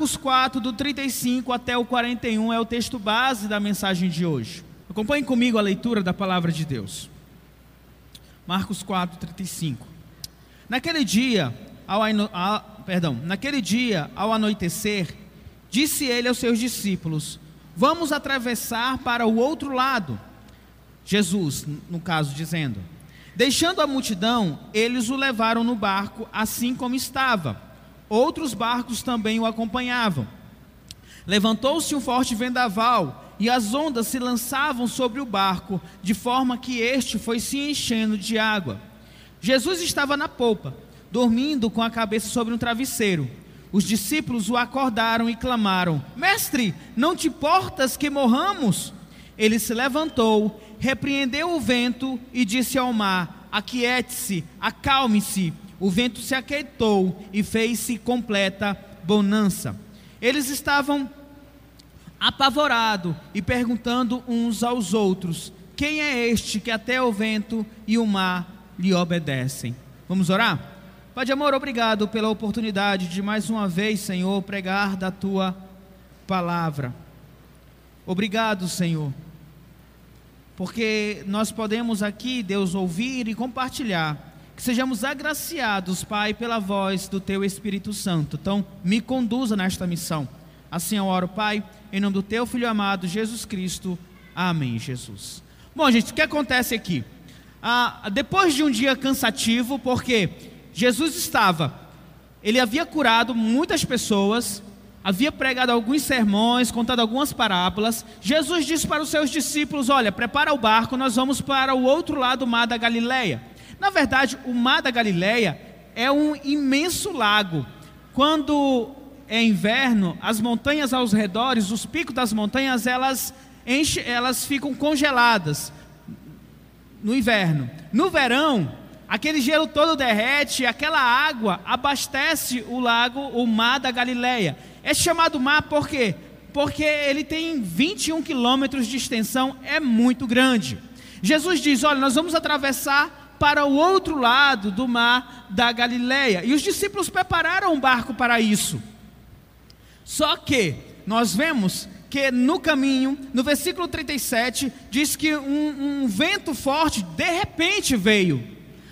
Marcos 4, do 35 até o 41, é o texto base da mensagem de hoje. Acompanhe comigo a leitura da palavra de Deus. Marcos 4, 35. Naquele dia, ao, perdão, naquele dia, ao anoitecer, disse ele aos seus discípulos: Vamos atravessar para o outro lado. Jesus, no caso, dizendo: Deixando a multidão, eles o levaram no barco, assim como estava. Outros barcos também o acompanhavam. Levantou-se um forte vendaval e as ondas se lançavam sobre o barco, de forma que este foi se enchendo de água. Jesus estava na polpa, dormindo com a cabeça sobre um travesseiro. Os discípulos o acordaram e clamaram: Mestre, não te importas que morramos? Ele se levantou, repreendeu o vento e disse ao mar: Aquiete-se, acalme-se. O vento se aquietou e fez-se completa bonança. Eles estavam apavorados e perguntando uns aos outros: Quem é este que até o vento e o mar lhe obedecem? Vamos orar? Pai de amor, obrigado pela oportunidade de mais uma vez, Senhor, pregar da tua palavra. Obrigado, Senhor, porque nós podemos aqui, Deus, ouvir e compartilhar. Que sejamos agraciados, Pai, pela voz do teu Espírito Santo. Então, me conduza nesta missão. Assim eu oro, Pai, em nome do teu Filho amado, Jesus Cristo. Amém, Jesus. Bom, gente, o que acontece aqui? Ah, depois de um dia cansativo, porque Jesus estava, ele havia curado muitas pessoas, havia pregado alguns sermões, contado algumas parábolas. Jesus disse para os seus discípulos: Olha, prepara o barco, nós vamos para o outro lado do mar da Galileia. Na verdade, o mar da Galileia é um imenso lago. Quando é inverno, as montanhas aos redores, os picos das montanhas, elas, enche, elas ficam congeladas no inverno. No verão, Aquele gelo todo derrete, aquela água abastece o lago, o mar da Galileia. É chamado mar por quê? Porque ele tem 21 quilômetros de extensão, é muito grande. Jesus diz: Olha, nós vamos atravessar para o outro lado do mar da Galileia. E os discípulos prepararam um barco para isso. Só que nós vemos que no caminho, no versículo 37, diz que um, um vento forte de repente veio.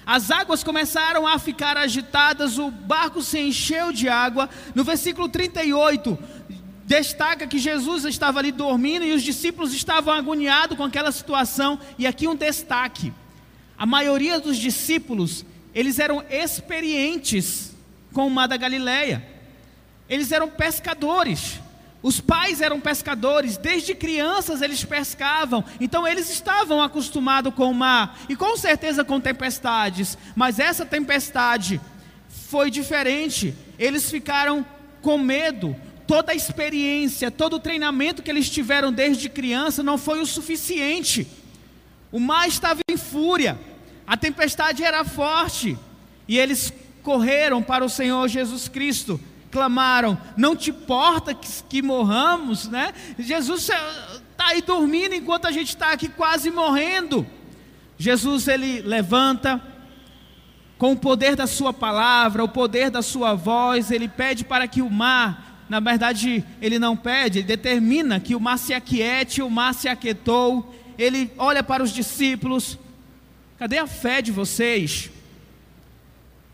As águas começaram a ficar agitadas, o barco se encheu de água. No versículo 38, destaca que Jesus estava ali dormindo e os discípulos estavam agoniados com aquela situação. E aqui um destaque: a maioria dos discípulos, eles eram experientes com o mar da Galileia, eles eram pescadores. Os pais eram pescadores, desde crianças eles pescavam, então eles estavam acostumados com o mar e com certeza com tempestades, mas essa tempestade foi diferente. Eles ficaram com medo. Toda a experiência, todo o treinamento que eles tiveram desde criança não foi o suficiente. O mar estava em fúria, a tempestade era forte e eles correram para o Senhor Jesus Cristo clamaram: Não te importa que, que morramos, né? Jesus está aí dormindo enquanto a gente está aqui quase morrendo. Jesus ele levanta com o poder da sua palavra, o poder da sua voz, ele pede para que o mar, na verdade, ele não pede, ele determina que o mar se aquiete, o mar se aquietou. Ele olha para os discípulos: Cadê a fé de vocês?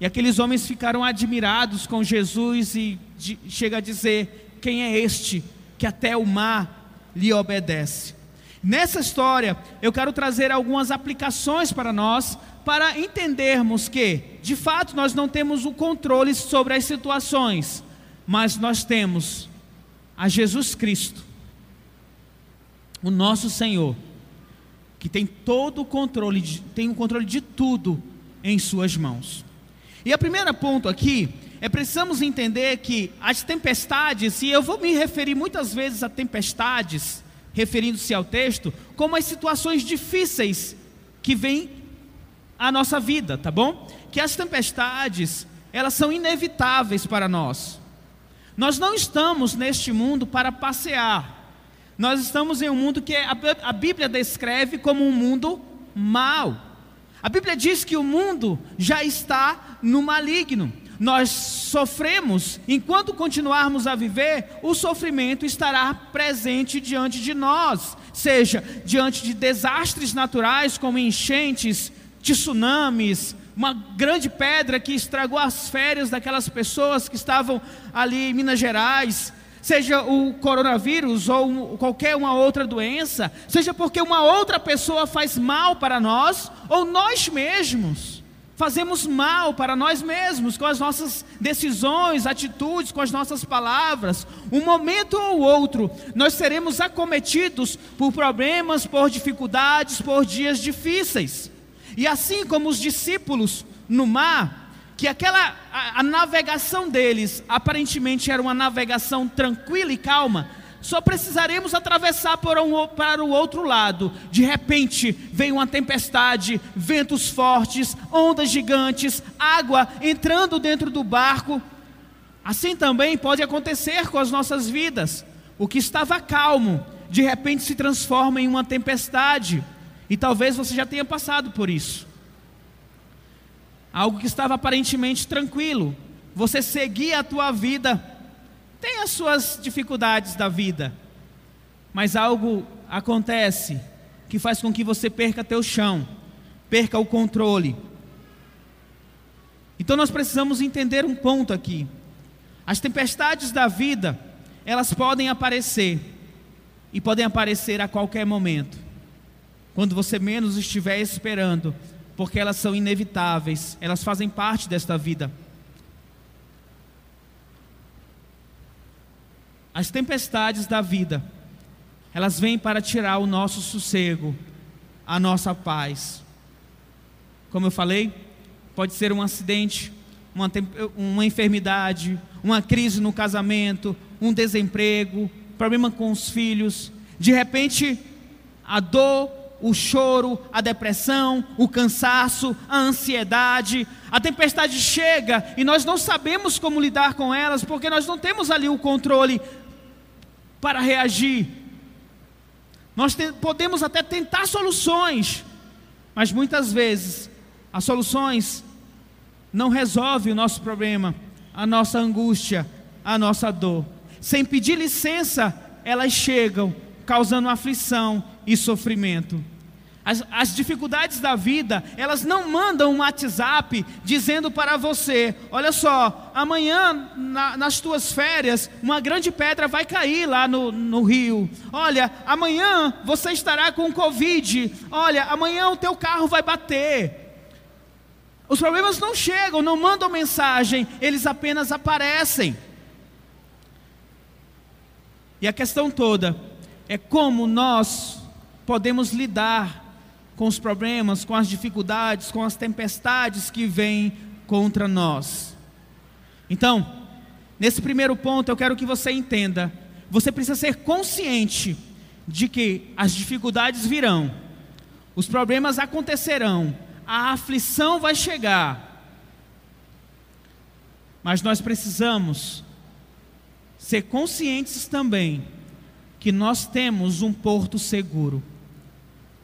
E aqueles homens ficaram admirados com Jesus e de, chega a dizer: Quem é este que até o mar lhe obedece? Nessa história, eu quero trazer algumas aplicações para nós, para entendermos que, de fato, nós não temos o controle sobre as situações, mas nós temos a Jesus Cristo, o nosso Senhor, que tem todo o controle, tem o controle de tudo em Suas mãos. E a primeira ponto aqui é precisamos entender que as tempestades, e eu vou me referir muitas vezes a tempestades, referindo-se ao texto, como as situações difíceis que vêm à nossa vida, tá bom? Que as tempestades, elas são inevitáveis para nós. Nós não estamos neste mundo para passear. Nós estamos em um mundo que a Bíblia descreve como um mundo mau. A Bíblia diz que o mundo já está no maligno. nós sofremos, enquanto continuarmos a viver, o sofrimento estará presente diante de nós, seja diante de desastres naturais como enchentes, tsunamis, uma grande pedra que estragou as férias daquelas pessoas que estavam ali em Minas Gerais, seja o coronavírus ou qualquer uma outra doença, seja porque uma outra pessoa faz mal para nós ou nós mesmos fazemos mal para nós mesmos com as nossas decisões, atitudes, com as nossas palavras. Um momento ou outro, nós seremos acometidos por problemas, por dificuldades, por dias difíceis. E assim como os discípulos no mar, que aquela a, a navegação deles aparentemente era uma navegação tranquila e calma, só precisaremos atravessar por um, para o outro lado. De repente, vem uma tempestade, ventos fortes, ondas gigantes, água entrando dentro do barco. Assim também pode acontecer com as nossas vidas. O que estava calmo, de repente se transforma em uma tempestade. E talvez você já tenha passado por isso. Algo que estava aparentemente tranquilo, você seguia a tua vida tem as suas dificuldades da vida, mas algo acontece que faz com que você perca teu chão, perca o controle. Então nós precisamos entender um ponto aqui. As tempestades da vida, elas podem aparecer e podem aparecer a qualquer momento. Quando você menos estiver esperando, porque elas são inevitáveis, elas fazem parte desta vida. As tempestades da vida, elas vêm para tirar o nosso sossego, a nossa paz. Como eu falei, pode ser um acidente, uma, uma enfermidade, uma crise no casamento, um desemprego, problema com os filhos. De repente, a dor, o choro, a depressão, o cansaço, a ansiedade, a tempestade chega e nós não sabemos como lidar com elas, porque nós não temos ali o controle para reagir. Nós te, podemos até tentar soluções, mas muitas vezes as soluções não resolvem o nosso problema, a nossa angústia, a nossa dor. Sem pedir licença, elas chegam, causando aflição e sofrimento. As, as, dificuldades da vida, elas não mandam um WhatsApp dizendo para você: olha só, amanhã na, nas tuas férias, uma grande pedra vai cair lá no, no rio. Olha, amanhã você estará com Covid. Olha, amanhã o teu carro vai bater. Os problemas não chegam, não mandam mensagem, eles apenas aparecem. E a questão toda é como nós podemos lidar com os problemas, com as dificuldades, com as tempestades que vêm contra nós. Então, nesse primeiro ponto, eu quero que você entenda: você precisa ser consciente de que as dificuldades virão, os problemas acontecerão, a aflição vai chegar, mas nós precisamos ser conscientes também que nós temos um porto seguro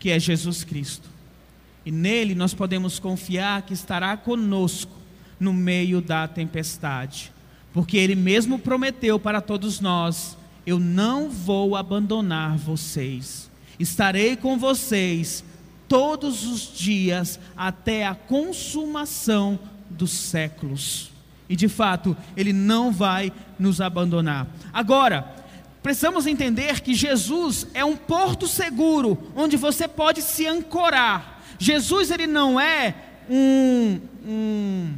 que é Jesus Cristo. E nele nós podemos confiar que estará conosco no meio da tempestade, porque ele mesmo prometeu para todos nós: eu não vou abandonar vocês, estarei com vocês todos os dias até a consumação dos séculos. E de fato, ele não vai nos abandonar. Agora, Precisamos entender que Jesus é um porto seguro onde você pode se ancorar. Jesus ele não é um, um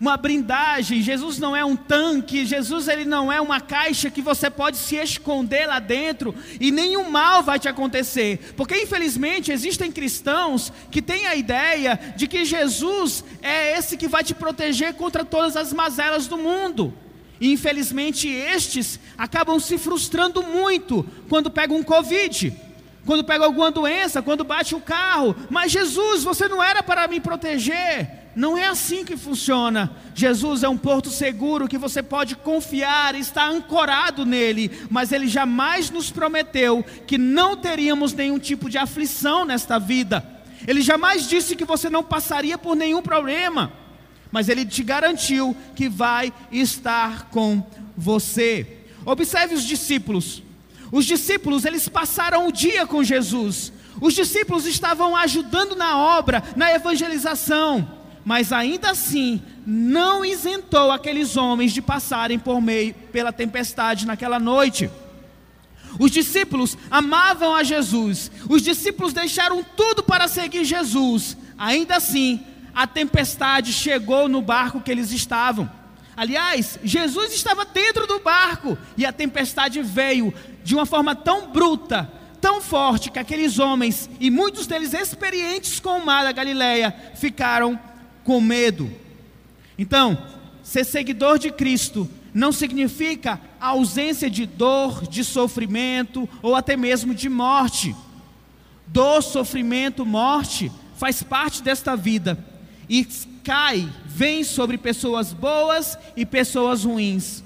uma brindagem, Jesus não é um tanque, Jesus ele não é uma caixa que você pode se esconder lá dentro e nenhum mal vai te acontecer. Porque infelizmente existem cristãos que têm a ideia de que Jesus é esse que vai te proteger contra todas as mazelas do mundo. E infelizmente estes acabam se frustrando muito quando pegam um Covid, quando pegam alguma doença, quando bate o carro. Mas Jesus, você não era para me proteger. Não é assim que funciona. Jesus é um porto seguro que você pode confiar, está ancorado nele, mas ele jamais nos prometeu que não teríamos nenhum tipo de aflição nesta vida. Ele jamais disse que você não passaria por nenhum problema, mas ele te garantiu que vai estar com você. Observe os discípulos. Os discípulos, eles passaram o dia com Jesus. Os discípulos estavam ajudando na obra, na evangelização, mas ainda assim não isentou aqueles homens de passarem por meio pela tempestade naquela noite. Os discípulos amavam a Jesus, os discípulos deixaram tudo para seguir Jesus. Ainda assim, a tempestade chegou no barco que eles estavam. Aliás, Jesus estava dentro do barco e a tempestade veio de uma forma tão bruta, tão forte, que aqueles homens, e muitos deles experientes com o mar da Galileia, ficaram com medo. Então, ser seguidor de Cristo não significa ausência de dor, de sofrimento ou até mesmo de morte. Dor, sofrimento, morte faz parte desta vida e cai, vem sobre pessoas boas e pessoas ruins.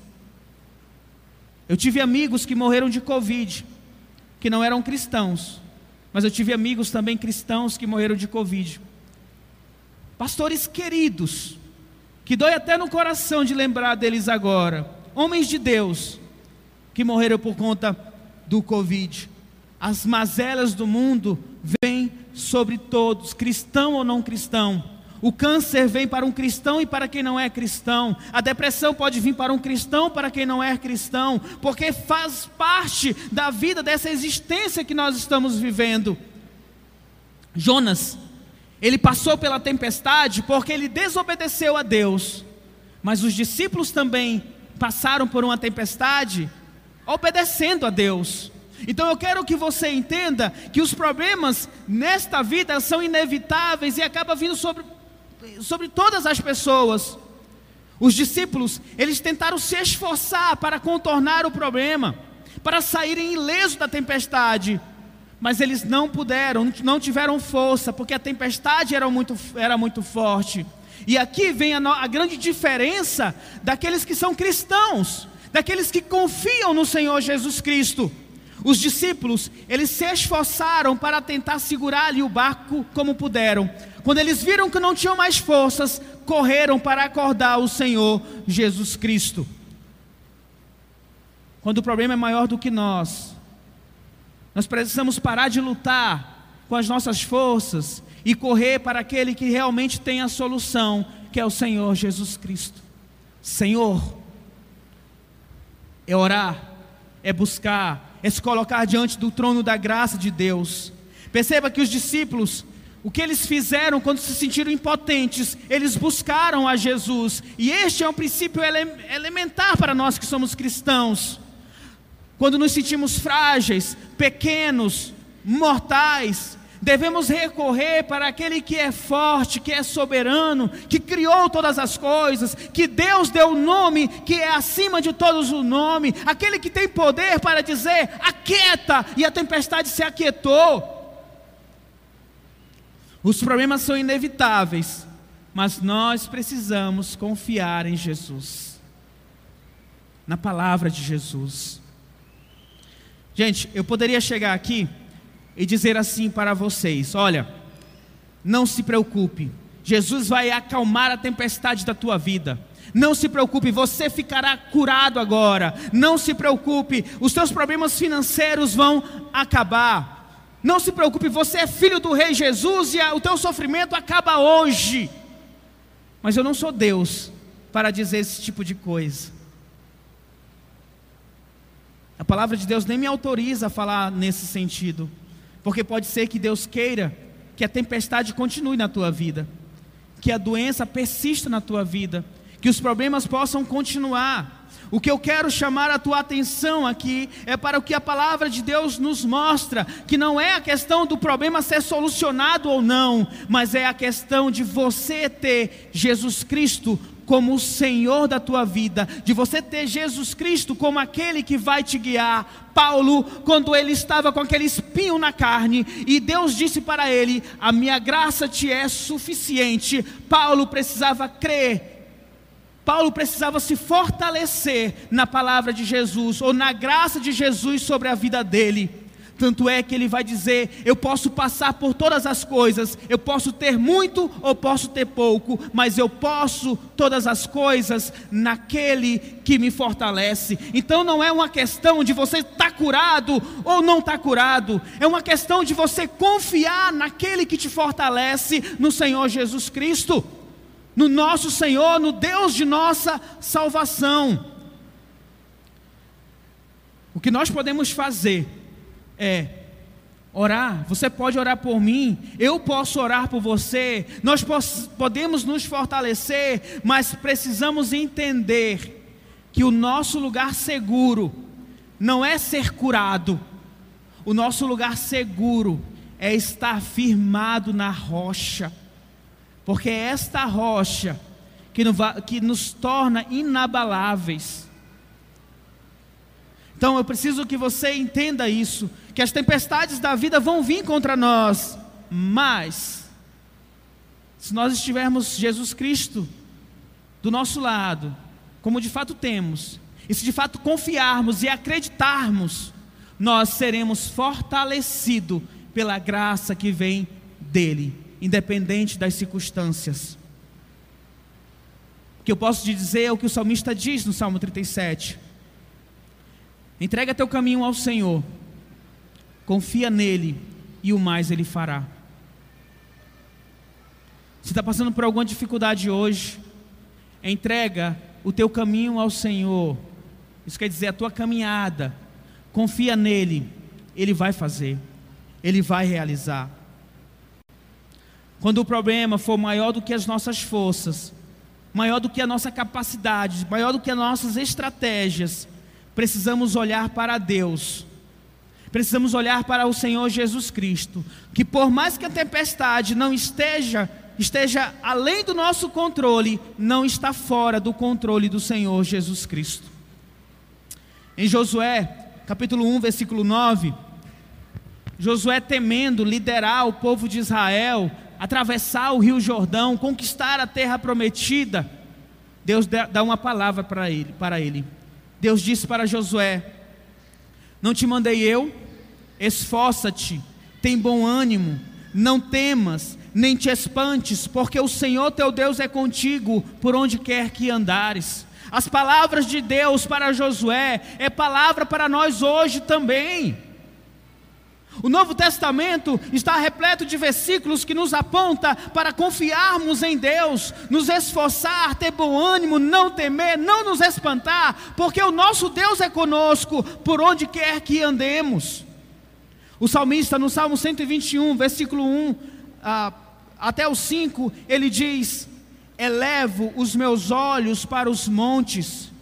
Eu tive amigos que morreram de Covid, que não eram cristãos, mas eu tive amigos também cristãos que morreram de Covid. Pastores queridos, que dói até no coração de lembrar deles agora, homens de Deus, que morreram por conta do Covid. As mazelas do mundo vêm sobre todos, cristão ou não cristão. O câncer vem para um cristão e para quem não é cristão. A depressão pode vir para um cristão para quem não é cristão, porque faz parte da vida dessa existência que nós estamos vivendo. Jonas, ele passou pela tempestade porque ele desobedeceu a Deus. Mas os discípulos também passaram por uma tempestade obedecendo a Deus. Então eu quero que você entenda que os problemas nesta vida são inevitáveis e acaba vindo sobre sobre todas as pessoas. Os discípulos, eles tentaram se esforçar para contornar o problema, para saírem ilesos da tempestade, mas eles não puderam, não tiveram força, porque a tempestade era muito, era muito forte. E aqui vem a, a grande diferença daqueles que são cristãos, daqueles que confiam no Senhor Jesus Cristo. Os discípulos, eles se esforçaram para tentar segurar ali o barco como puderam, quando eles viram que não tinham mais forças, correram para acordar o Senhor Jesus Cristo. Quando o problema é maior do que nós, nós precisamos parar de lutar com as nossas forças e correr para aquele que realmente tem a solução, que é o Senhor Jesus Cristo. Senhor, é orar, é buscar, é se colocar diante do trono da graça de Deus. Perceba que os discípulos, o que eles fizeram quando se sentiram impotentes? Eles buscaram a Jesus. E este é um princípio ele elementar para nós que somos cristãos. Quando nos sentimos frágeis, pequenos, mortais, devemos recorrer para aquele que é forte, que é soberano, que criou todas as coisas, que Deus deu o nome que é acima de todos o nome, aquele que tem poder para dizer: aquieta, e a tempestade se aquietou. Os problemas são inevitáveis, mas nós precisamos confiar em Jesus, na palavra de Jesus. Gente, eu poderia chegar aqui e dizer assim para vocês: olha, não se preocupe, Jesus vai acalmar a tempestade da tua vida. Não se preocupe, você ficará curado agora. Não se preocupe, os teus problemas financeiros vão acabar. Não se preocupe, você é filho do Rei Jesus e o teu sofrimento acaba hoje. Mas eu não sou Deus para dizer esse tipo de coisa. A palavra de Deus nem me autoriza a falar nesse sentido, porque pode ser que Deus queira que a tempestade continue na tua vida, que a doença persista na tua vida, que os problemas possam continuar. O que eu quero chamar a tua atenção aqui é para o que a palavra de Deus nos mostra, que não é a questão do problema ser solucionado ou não, mas é a questão de você ter Jesus Cristo como o Senhor da tua vida, de você ter Jesus Cristo como aquele que vai te guiar. Paulo, quando ele estava com aquele espinho na carne, e Deus disse para ele: A minha graça te é suficiente. Paulo precisava crer Paulo precisava se fortalecer na palavra de Jesus, ou na graça de Jesus sobre a vida dele. Tanto é que ele vai dizer: Eu posso passar por todas as coisas, eu posso ter muito ou posso ter pouco, mas eu posso todas as coisas naquele que me fortalece. Então não é uma questão de você estar tá curado ou não estar tá curado, é uma questão de você confiar naquele que te fortalece, no Senhor Jesus Cristo, no nosso Senhor, no Deus de nossa salvação. O que nós podemos fazer é orar. Você pode orar por mim, eu posso orar por você. Nós podemos nos fortalecer, mas precisamos entender que o nosso lugar seguro não é ser curado. O nosso lugar seguro é estar firmado na rocha. Porque é esta rocha que nos torna inabaláveis. Então eu preciso que você entenda isso, que as tempestades da vida vão vir contra nós, mas se nós estivermos Jesus Cristo do nosso lado, como de fato temos, e se de fato confiarmos e acreditarmos, nós seremos fortalecidos pela graça que vem dele, independente das circunstâncias. O que eu posso te dizer é o que o salmista diz no Salmo 37. Entrega teu caminho ao Senhor, confia nele e o mais ele fará. Se está passando por alguma dificuldade hoje, entrega o teu caminho ao Senhor. Isso quer dizer a tua caminhada. Confia nele, ele vai fazer, ele vai realizar. Quando o problema for maior do que as nossas forças, maior do que a nossa capacidade, maior do que as nossas estratégias, precisamos olhar para Deus, precisamos olhar para o Senhor Jesus Cristo, que por mais que a tempestade não esteja esteja além do nosso controle, não está fora do controle do Senhor Jesus Cristo. Em Josué, capítulo 1, versículo 9, Josué temendo liderar o povo de Israel, atravessar o rio Jordão, conquistar a terra prometida, Deus dá uma palavra para ele, para ele. Deus disse para Josué: Não te mandei eu? Esforça-te, tem bom ânimo, não temas, nem te espantes, porque o Senhor teu Deus é contigo por onde quer que andares. As palavras de Deus para Josué é palavra para nós hoje também. O Novo Testamento está repleto de versículos que nos aponta para confiarmos em Deus, nos esforçar, ter bom ânimo, não temer, não nos espantar, porque o nosso Deus é conosco por onde quer que andemos. O salmista no Salmo 121, versículo 1 ah, até o 5, ele diz: Elevo os meus olhos para os montes.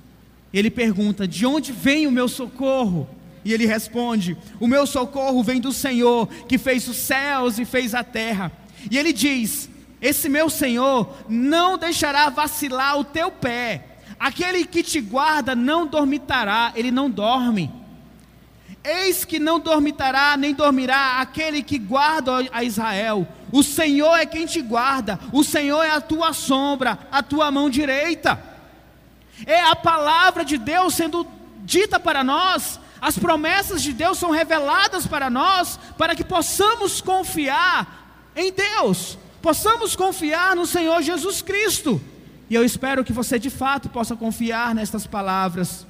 Ele pergunta: De onde vem o meu socorro? E ele responde: O meu socorro vem do Senhor, que fez os céus e fez a terra. E ele diz: Esse meu Senhor não deixará vacilar o teu pé. Aquele que te guarda não dormitará, ele não dorme. Eis que não dormitará, nem dormirá aquele que guarda a Israel. O Senhor é quem te guarda, o Senhor é a tua sombra, a tua mão direita. É a palavra de Deus sendo dita para nós, as promessas de Deus são reveladas para nós, para que possamos confiar em Deus, possamos confiar no Senhor Jesus Cristo. E eu espero que você de fato possa confiar nestas palavras.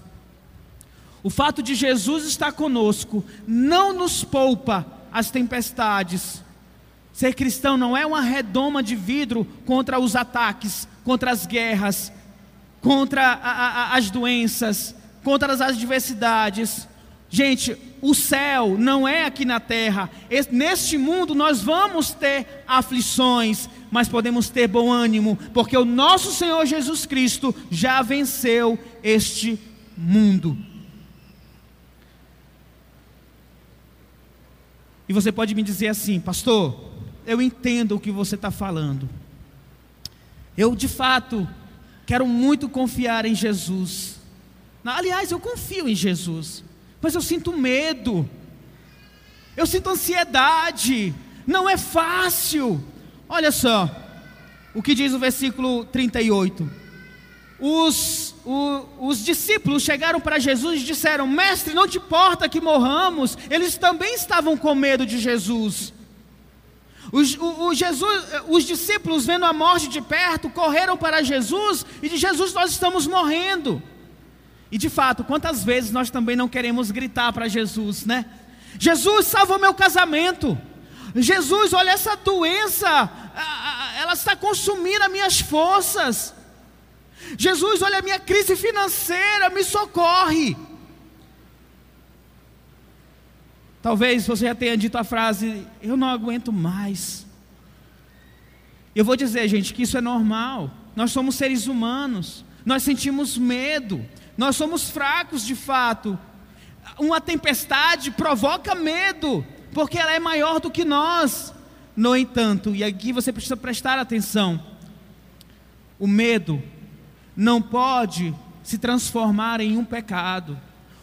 O fato de Jesus estar conosco não nos poupa as tempestades. Ser cristão não é uma redoma de vidro contra os ataques, contra as guerras, contra a, a, as doenças, contra as adversidades. Gente, o céu não é aqui na terra. Neste mundo nós vamos ter aflições, mas podemos ter bom ânimo, porque o nosso Senhor Jesus Cristo já venceu este mundo. E você pode me dizer assim, pastor, eu entendo o que você está falando. Eu de fato quero muito confiar em Jesus. Aliás, eu confio em Jesus mas eu sinto medo, eu sinto ansiedade, não é fácil. Olha só, o que diz o versículo 38: os, o, os discípulos chegaram para Jesus e disseram: Mestre, não te importa que morramos? Eles também estavam com medo de Jesus. Os, o, o Jesus, os discípulos, vendo a morte de perto, correram para Jesus e de Jesus nós estamos morrendo. E de fato, quantas vezes nós também não queremos gritar para Jesus, né? Jesus, salva o meu casamento. Jesus, olha essa doença, ela está consumindo as minhas forças. Jesus, olha a minha crise financeira, me socorre. Talvez você já tenha dito a frase: Eu não aguento mais. Eu vou dizer, gente, que isso é normal. Nós somos seres humanos, nós sentimos medo, nós somos fracos de fato. Uma tempestade provoca medo, porque ela é maior do que nós. No entanto, e aqui você precisa prestar atenção: o medo não pode se transformar em um pecado.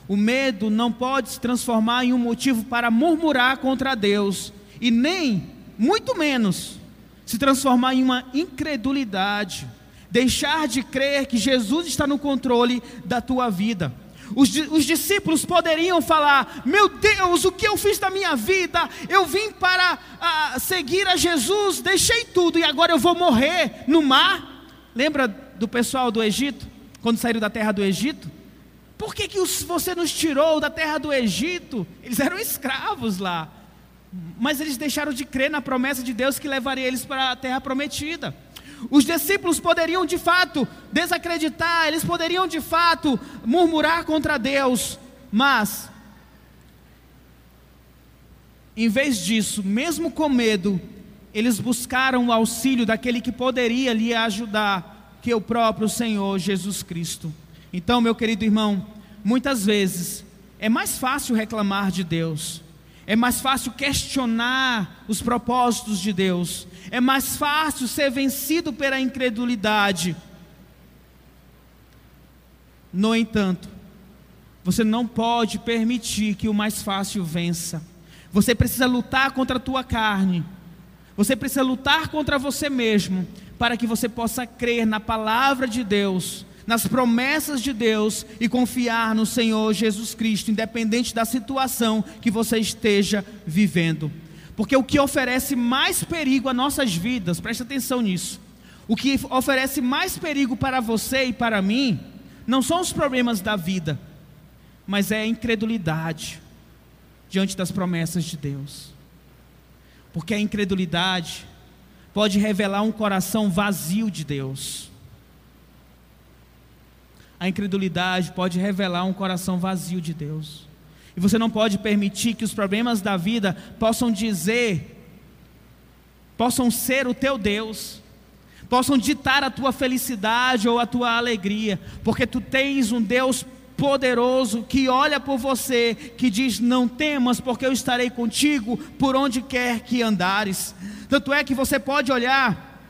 O medo não pode se transformar em um motivo para murmurar contra Deus, e nem, muito menos, se transformar em uma incredulidade, deixar de crer que Jesus está no controle da tua vida. Os, os, discípulos poderiam falar: Meu Deus, o que eu fiz da minha vida? Eu vim para a, seguir a Jesus, deixei tudo e agora eu vou morrer no mar. Lembra do pessoal do Egito, quando saíram da terra do Egito? Por que, que você nos tirou da terra do Egito? Eles eram escravos lá, mas eles deixaram de crer na promessa de Deus que levaria eles para a terra prometida. Os discípulos poderiam de fato desacreditar, eles poderiam de fato murmurar contra Deus, mas, em vez disso, mesmo com medo, eles buscaram o auxílio daquele que poderia lhe ajudar, que é o próprio Senhor Jesus Cristo. Então, meu querido irmão, muitas vezes é mais fácil reclamar de Deus, é mais fácil questionar os propósitos de Deus, é mais fácil ser vencido pela incredulidade. No entanto, você não pode permitir que o mais fácil vença. Você precisa lutar contra a tua carne. Você precisa lutar contra você mesmo para que você possa crer na palavra de Deus nas promessas de Deus e confiar no Senhor Jesus Cristo, independente da situação que você esteja vivendo. Porque o que oferece mais perigo a nossas vidas, preste atenção nisso. O que oferece mais perigo para você e para mim, não são os problemas da vida, mas é a incredulidade diante das promessas de Deus. Porque a incredulidade pode revelar um coração vazio de Deus a incredulidade pode revelar um coração vazio de Deus. E você não pode permitir que os problemas da vida possam dizer, possam ser o teu Deus, possam ditar a tua felicidade ou a tua alegria, porque tu tens um Deus poderoso que olha por você, que diz: Não temas, porque eu estarei contigo por onde quer que andares. Tanto é que você pode olhar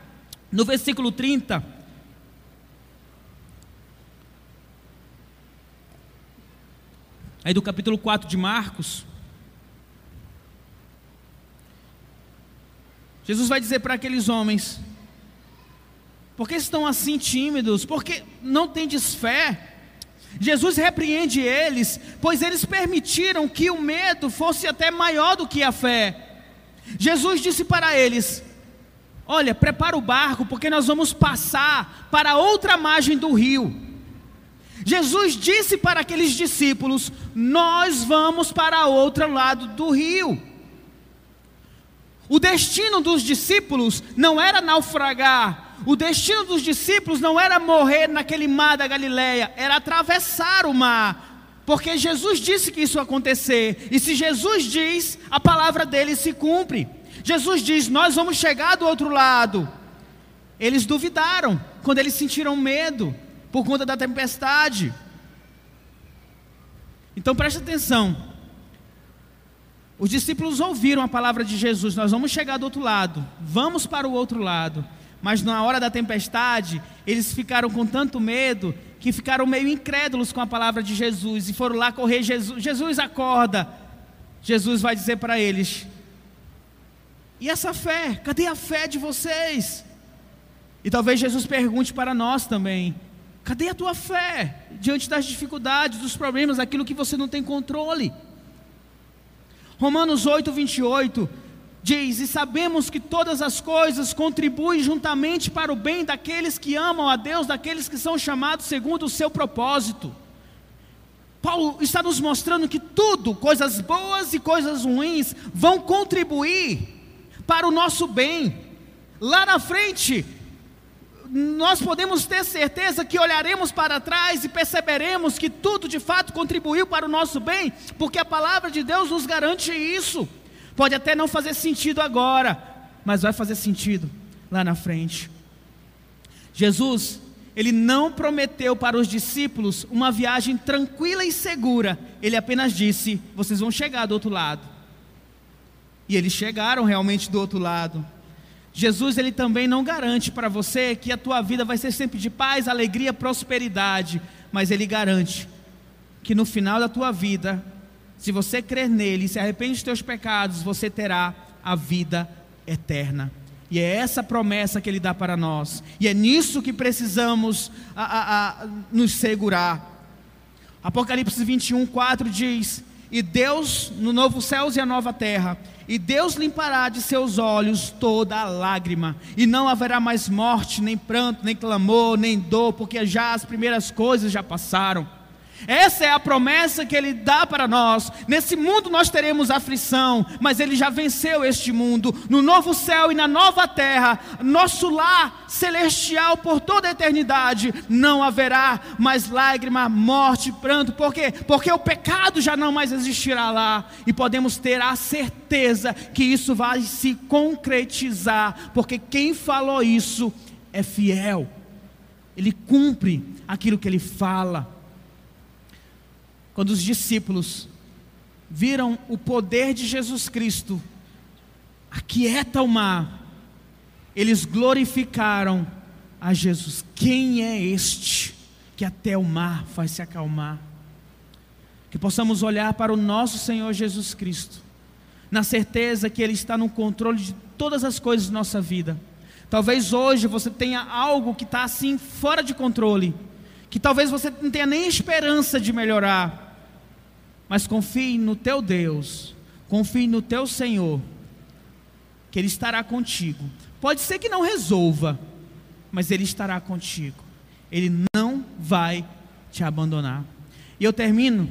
no versículo 30 aí do capítulo 4 de Marcos, Jesus vai dizer para aqueles homens: por que estão assim tímidos? Porque não tendes fé? Jesus repreende eles, pois eles permitiram que o medo fosse até maior do que a fé. Jesus disse para eles: Olha, prepara o barco, porque nós vamos passar para outra margem do rio. Jesus disse para aqueles discípulos: Nós vamos para outro lado do rio. O destino dos discípulos não era naufragar, o destino dos discípulos não era morrer naquele mar da Galileia, era atravessar o mar, porque Jesus disse que isso ia acontecer, e se Jesus diz, a palavra dele se cumpre. Jesus diz: Nós vamos chegar do outro lado. Eles duvidaram quando eles sentiram medo por conta da tempestade. Então preste atenção. Os discípulos ouviram a palavra de Jesus: Nós vamos chegar do outro lado, vamos para o outro lado. Mas na hora da tempestade, eles ficaram com tanto medo que ficaram meio incrédulos com a palavra de Jesus e foram lá correr. Jesus, Jesus acorda. Jesus vai dizer para eles: E essa fé? Cadê a fé de vocês? E talvez Jesus pergunte para nós também: Cadê a tua fé diante das dificuldades, dos problemas, daquilo que você não tem controle? Romanos 8, 28 diz: E sabemos que todas as coisas contribuem juntamente para o bem daqueles que amam a Deus, daqueles que são chamados segundo o seu propósito. Paulo está nos mostrando que tudo, coisas boas e coisas ruins, vão contribuir para o nosso bem. Lá na frente, nós podemos ter certeza que olharemos para trás e perceberemos que tudo de fato contribuiu para o nosso bem, porque a palavra de Deus nos garante isso. Pode até não fazer sentido agora, mas vai fazer sentido lá na frente. Jesus, ele não prometeu para os discípulos uma viagem tranquila e segura, ele apenas disse: vocês vão chegar do outro lado. E eles chegaram realmente do outro lado. Jesus ele também não garante para você que a tua vida vai ser sempre de paz, alegria, prosperidade, mas ele garante que no final da tua vida, se você crer nele e se arrepende dos teus pecados, você terá a vida eterna. E é essa promessa que ele dá para nós. E é nisso que precisamos a, a, a, nos segurar. Apocalipse 21, 4 diz: E Deus, no novo céus e a nova terra, e Deus limpará de seus olhos toda a lágrima, e não haverá mais morte, nem pranto, nem clamor, nem dor, porque já as primeiras coisas já passaram. Essa é a promessa que Ele dá para nós. Nesse mundo nós teremos aflição, mas Ele já venceu este mundo. No novo céu e na nova terra, nosso lar celestial por toda a eternidade, não haverá mais lágrima, morte, pranto. Por quê? Porque o pecado já não mais existirá lá. E podemos ter a certeza que isso vai se concretizar, porque quem falou isso é fiel. Ele cumpre aquilo que ele fala. Quando os discípulos viram o poder de Jesus Cristo, aquieta o mar, eles glorificaram a Jesus. Quem é este que até o mar faz se acalmar? Que possamos olhar para o nosso Senhor Jesus Cristo, na certeza que Ele está no controle de todas as coisas da nossa vida. Talvez hoje você tenha algo que está assim fora de controle que talvez você não tenha nem esperança de melhorar, mas confie no teu Deus, confie no teu Senhor, que Ele estará contigo. Pode ser que não resolva, mas Ele estará contigo, Ele não vai te abandonar. E eu termino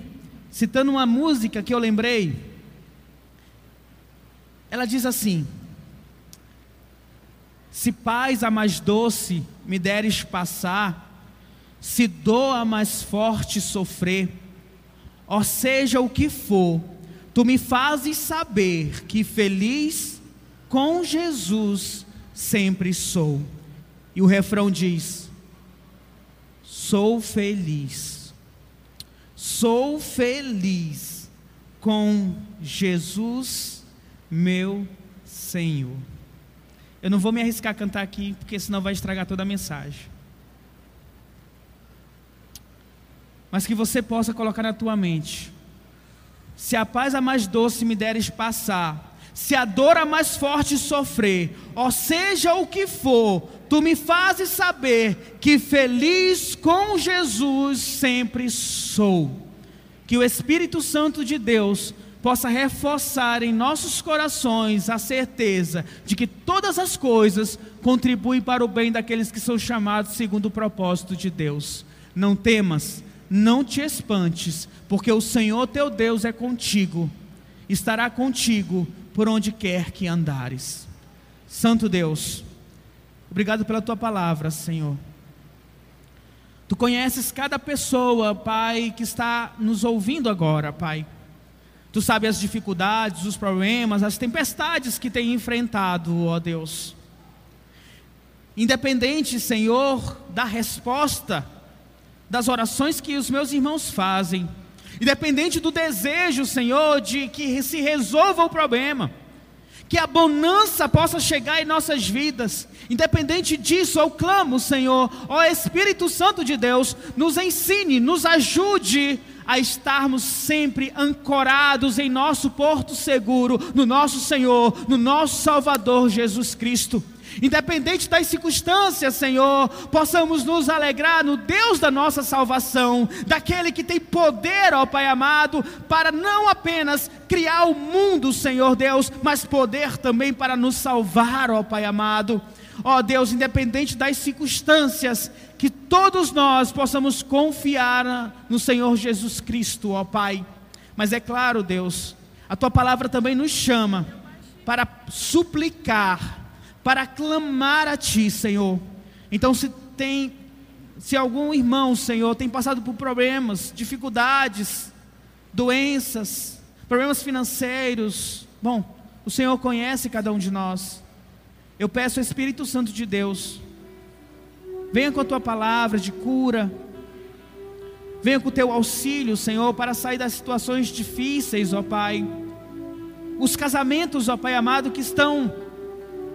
citando uma música que eu lembrei. Ela diz assim: Se paz a mais doce me deres passar, se doa mais forte sofrer, ou seja o que for, tu me fazes saber que feliz com Jesus sempre sou. E o refrão diz: Sou feliz, sou feliz com Jesus, meu Senhor. Eu não vou me arriscar a cantar aqui, porque senão vai estragar toda a mensagem. Mas que você possa colocar na tua mente: se a paz a mais doce me deres passar, se a dor a mais forte sofrer, ou seja o que for, tu me fazes saber que feliz com Jesus sempre sou. Que o Espírito Santo de Deus possa reforçar em nossos corações a certeza de que todas as coisas contribuem para o bem daqueles que são chamados segundo o propósito de Deus. Não temas, não te espantes, porque o Senhor teu Deus é contigo, estará contigo por onde quer que andares. Santo Deus, obrigado pela tua palavra, Senhor. Tu conheces cada pessoa, Pai, que está nos ouvindo agora, Pai. Tu sabes as dificuldades, os problemas, as tempestades que tem enfrentado, ó Deus. Independente, Senhor, da resposta, das orações que os meus irmãos fazem, independente do desejo, Senhor, de que se resolva o problema, que a bonança possa chegar em nossas vidas, independente disso, eu clamo, Senhor, ó Espírito Santo de Deus, nos ensine, nos ajude a estarmos sempre ancorados em nosso porto seguro, no nosso Senhor, no nosso Salvador Jesus Cristo Independente das circunstâncias, Senhor, possamos nos alegrar no Deus da nossa salvação, daquele que tem poder, ó Pai amado, para não apenas criar o mundo, Senhor Deus, mas poder também para nos salvar, ó Pai amado. Ó Deus, independente das circunstâncias, que todos nós possamos confiar no Senhor Jesus Cristo, ó Pai. Mas é claro, Deus, a tua palavra também nos chama para suplicar, para clamar a ti, Senhor. Então, se tem se algum irmão, Senhor, tem passado por problemas, dificuldades, doenças, problemas financeiros, bom, o Senhor conhece cada um de nós. Eu peço ao Espírito Santo de Deus, venha com a tua palavra de cura, venha com o teu auxílio, Senhor, para sair das situações difíceis, ó Pai. Os casamentos, ó Pai amado, que estão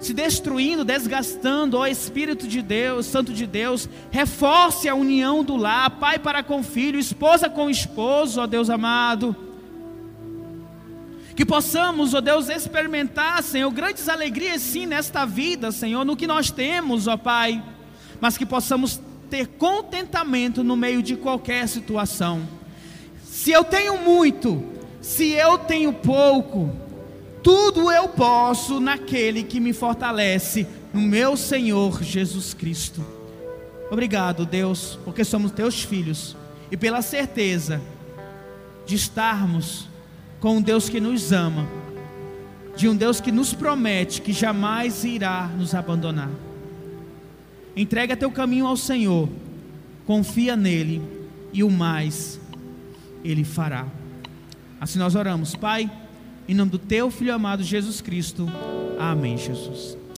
se destruindo, desgastando, ó Espírito de Deus, Santo de Deus, reforce a união do lar, pai para com filho, esposa com esposo, ó Deus amado. Que possamos, ó Deus, experimentar, Senhor, grandes alegrias sim nesta vida, Senhor, no que nós temos, ó Pai, mas que possamos ter contentamento no meio de qualquer situação. Se eu tenho muito, se eu tenho pouco, tudo eu posso naquele que me fortalece, no meu Senhor Jesus Cristo. Obrigado, Deus, porque somos teus filhos e pela certeza de estarmos com um Deus que nos ama, de um Deus que nos promete que jamais irá nos abandonar. Entrega teu caminho ao Senhor, confia nele e o mais ele fará. Assim nós oramos, Pai. Em nome do teu filho amado Jesus Cristo. Amém, Jesus.